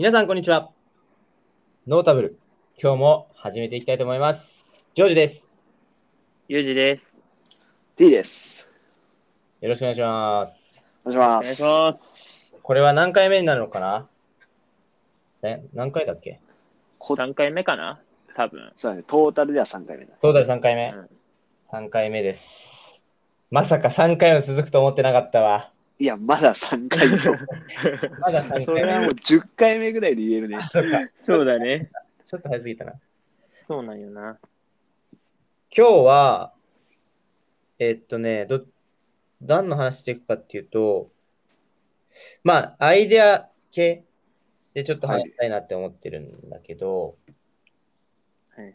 皆さん、こんにちは。ノータブル、今日も始めていきたいと思います。ジョージです。ゆうじです。T です。よろしくお願いします。お願いします。お願いします。これは何回目になるのかな？え、何回だっけ？こ3回目かな？多分。そうだね、トータルでは3回目だ。トータル3回目、うん ?3 回目です。まさか3回も続くと思ってなかったわ。いや、まだ3 回目。まだ3それ回目。はもう10回目ぐらいで言えるねあ、。そっか。そうだね。ちょっと早すぎたな。そうなんよな。今日は、えっとね、ど、何の話していくかっていうと、まあ、アイデア系でちょっと話したいなって思ってるんだけど、はいはい。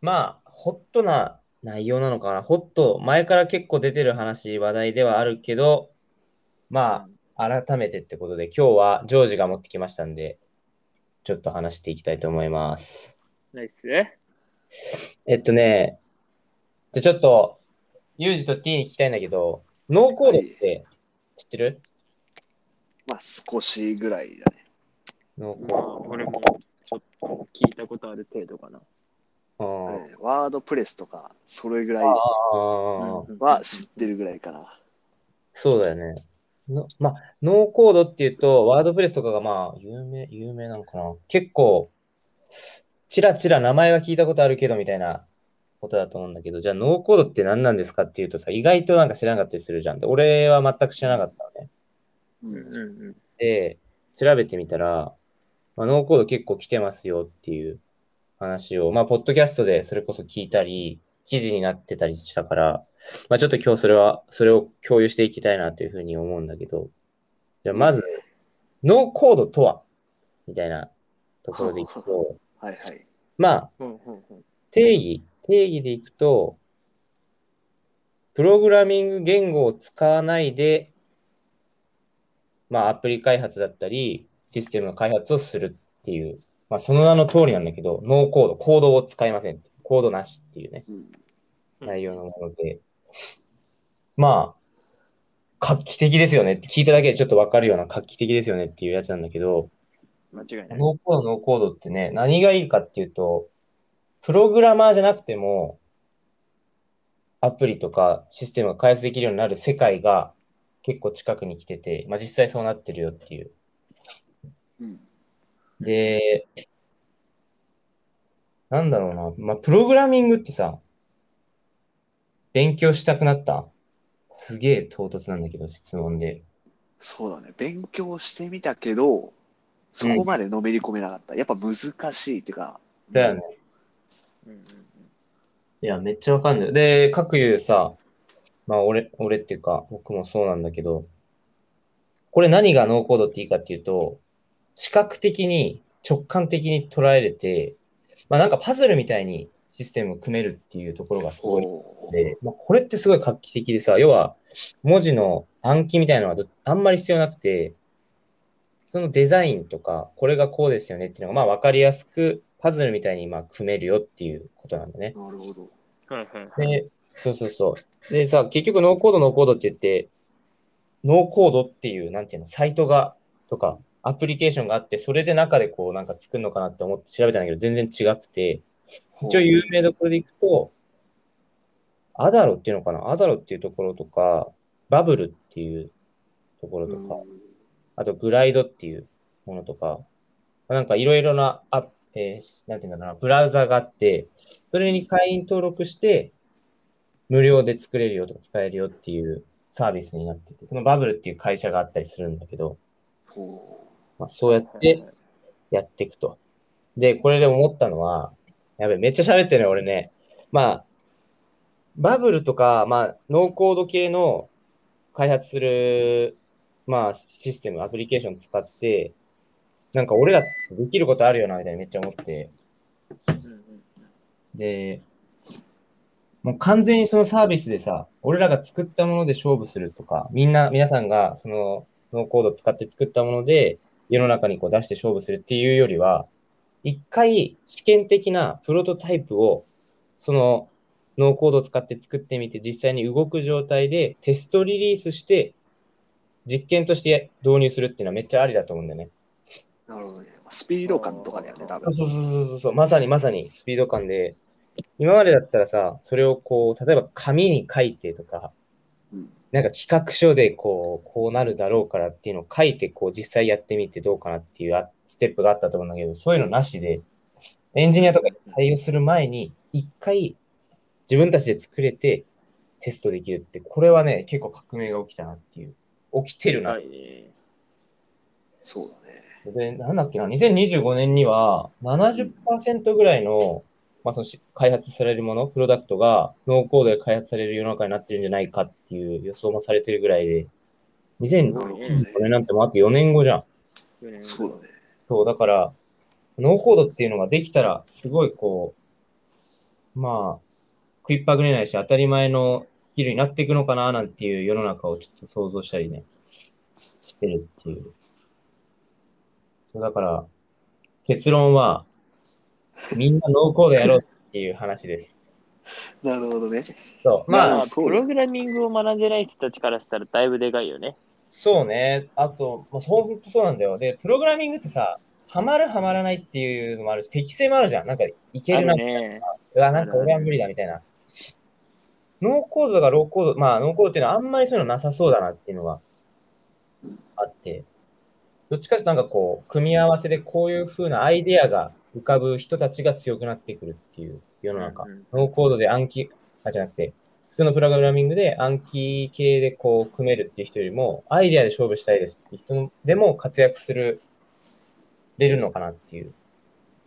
まあ、ホットな内容なのかな。ホット、前から結構出てる話、話題ではあるけど、まあ、改めてってことで、今日はジョージが持ってきましたんで、ちょっと話していきたいと思います。ナイス。えっとね、じゃあちょっと、ユージと T に聞きたいんだけど、ノーコードって知ってる、まあ、少しぐらいだね。まノーコあ、俺もちょっと聞いたことある程度かな。ーワードプレスとか、それぐらいあはー、知ってるぐらいかな。そうだよね。のまあ、ノーコードっていうと、ワードプレスとかがまあ、有名、有名なのかな。結構、ちらちら名前は聞いたことあるけどみたいなことだと思うんだけど、じゃあノーコードって何なんですかっていうとさ、意外となんか知らなかったりするじゃん。で俺は全く知らなかったのね。うんうんうんで、調べてみたら、まあ、ノーコード結構来てますよっていう話を、まあ、ポッドキャストでそれこそ聞いたり、記事になってたりしたから、まあ、ちょっと今日それは、それを共有していきたいなというふうに思うんだけど、じゃあまず、ノーコードとは？みたいなところでいくと、はいはい。まあ、うん。うんうんうん定義、定義でいくと、プログラミング言語を使わないで、まあ、アプリ開発だったり、システムの開発をするっていう、まあ、その名の通りなんだけど、ノーコード、コードを使いませんって。コードなしっていうね、うん内容のもので、まあ、画期的ですよねって聞いただけでちょっとわかるような画期的ですよねっていうやつなんだけど、間違いない。ノーコード、ノーコードってね、何がいいかっていうと、プログラマーじゃなくても、アプリとかシステムが開発できるようになる世界が結構近くに来てて、まあ、実際そうなってるよっていう。うんで、なんだろうな、まあ、プログラミングってさ、勉強したくなった？すげえ唐突なんだけど、質問で。そうだね。勉強してみたけど、そこまでのめり込めなかった。やっぱ難しいっていうか、だよね。うんうんいや、めっちゃわかんない。で、各言うさ、まあ、俺、俺っていうか、僕もそうなんだけど、これ何がノーコードっていいかっていうと、視覚的に直感的に捉えれて、まあなんかパズルみたいにシステムを組めるっていうところがすごいで、まあ、これってすごい画期的でさ、要は文字の暗記みたいなのはどあんまり必要なくて、そのデザインとか、これがこうですよねっていうのがまあ分かりやすくパズルみたいにまあ組めるよっていうことなんだね。なるほど。はいはいはい。で、そうそうそう。でさ、結局ノーコード、ノーコードって言って、ノーコードっていう、なんていうの、サイトが、とか、アプリケーションがあって、それで中でこう、なんか作るのかなって思って調べたんだけど、全然違くて、一応有名どころでいくと、アダロっていうのかな？アダロっていうところとか、バブルっていうところとか、あとグライドっていうものとか、なんかいろいろなアえーなんていうんだろうな、ブラウザがあって、それに会員登録して、無料で作れるよとか使えるよっていうサービスになってて、そのバブルっていう会社があったりするんだけど、ほまあ、そうやってやっていくと。で、これで思ったのは、やべえ、めっちゃ喋ってるね、俺ね。まあ、バブルとか、まあ、ノーコード系の開発する、まあ、システム、アプリケーション使って、なんか俺らできることあるよな、みたいにめっちゃ思って。で、もう完全にそのサービスでさ、俺らが作ったもので勝負するとか、みんな、皆さんがそのノーコードを使って作ったもので世の中にこう出して勝負するっていうよりは、一回試験的なプロトタイプをそのノーコードを使って作ってみて実際に動く状態でテストリリースして実験として導入するっていうのはめっちゃありだと思うんだよね。なるほどね。スピード感とかだよね、多分。そうそうそうそうそう、まさにまさにスピード感で、今までだったらさ、それをこう、例えば紙に書いてとか、うんなんか企画書でこう、こうなるだろうからっていうのを書いて、こう実際やってみてどうかなっていうあステップがあったと思うんだけど、そういうのなしで、エンジニアとか採用する前に、一回自分たちで作れてテストできるって、これはね、結構革命が起きたなっていう。起きてるな。はいね。そうだね。で、なんだっけな、2025年には70%ぐらいの、まあ、そのし開発されるもの、プロダクトがノーコードで開発される世の中になってるんじゃないかっていう予想もされてるぐらいで、2025なるほどね。年なんてもうあと4年後じゃん。そうだね。そう、だから、ノーコードっていうのができたら、すごいこう、まあ、食いっぱぐれないし、当たり前のスキルになっていくのかな、なんていう世の中をちょっと想像したりね、してるっていう。そう、だから、結論は、みんなノーコードやろうっていう話です。なるほどね。そう、まあプログラミングを学んでない人たちからしたらだいぶでかいよね。そうね。あと、まあ、そう、そうなんだよ。で、プログラミングってさ、ハマるハマらないっていうのもあるし、適性もあるじゃん。なんか、いけあるなるね。うわ、なんか俺は無理だみたいな。ノーコードがローコード、まあ、ノーコードっていうのはあんまりそういうのなさそうだなっていうのがあって、どっちかというとなんかこう、組み合わせでこういう風なアイデアが浮かぶ人たちが強くなってくるっていう世の中。うんうんノーコードで暗記、あ、じゃなくて、普通のプログラミングで暗記系でこう組めるっていう人よりも、アイデアで勝負したいですっていう人でも活躍する、れるのかなっていう。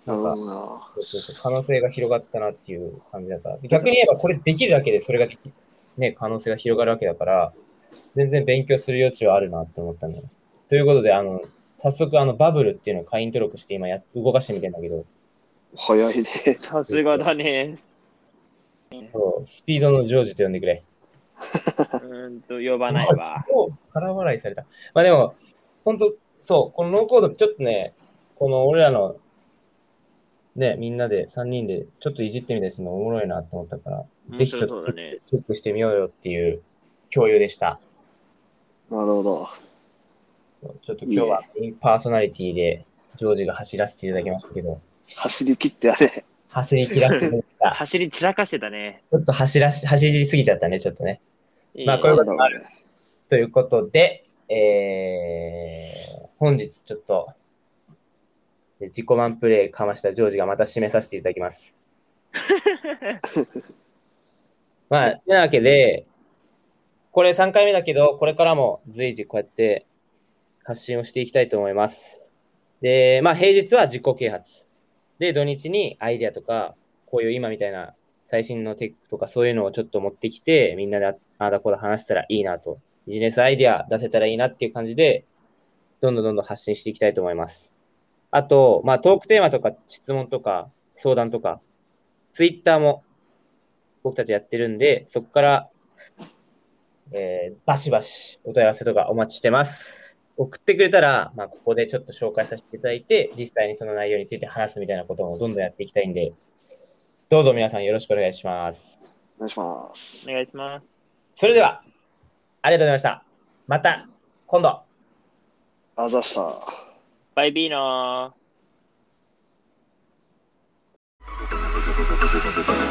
なんかほどな。そうそうそう可能性が広がったなっていう感じだから。で逆に言えばこれできるだけでそれができ、ね、可能性が広がるわけだから、全然勉強する余地はあるなって思ったのよ。ということで、あの、早速あのバブルっていうのを会員登録して今や動かしてみてんだけど、早いね。さすがだね。そう、スピードのジョージと呼んでくれ。うーんと、呼ばないわ。お空笑いされた。まあでも、本当そう、このノーコード、ちょっとね、この俺らの、ね、みんなで3人でちょっといじってみたりするのおもろいなって思ったから、ぜひちょっと。チェックしてみようよっていう共有でした。なるほど。ちょっと今日はメインパーソナリティでジョージが走らせていただきましたけど、走り切ってやれ。走り切らせていただきました。走り散らかしてたね。ちょっと走らし、走りすぎちゃったね、ちょっとね。まあこういうこともあるということで、えー、本日ちょっと、自己満プレイかましたジョージがまた締めさせていただきます。まあ、てなわけで、これ3回目だけど、これからも随時こうやって発信をしていきたいと思います。で、まあ平日は自己啓発。で、土日にアイデアとか、こういう今みたいな最新のテックとかそういうのをちょっと持ってきて、みんなでああだこうだ話したらいいなと、ビジネスアイデア出せたらいいなっていう感じで、どんどんどんどん発信していきたいと思います。あと、まあトークテーマとか質問とか相談とか、ツイッターも僕たちやってるんで、そこから、えーバシバシお問い合わせとかお待ちしてます。送ってくれたら、まあ、ここでちょっと紹介させていただいて、実際にその内容について話すみたいなこともどんどんやっていきたいんで、どうぞ皆さんよろしくお願いします。うお願いします。お願いします。それでは、ありがとうございました。また、今度。あざした。バイビーノー。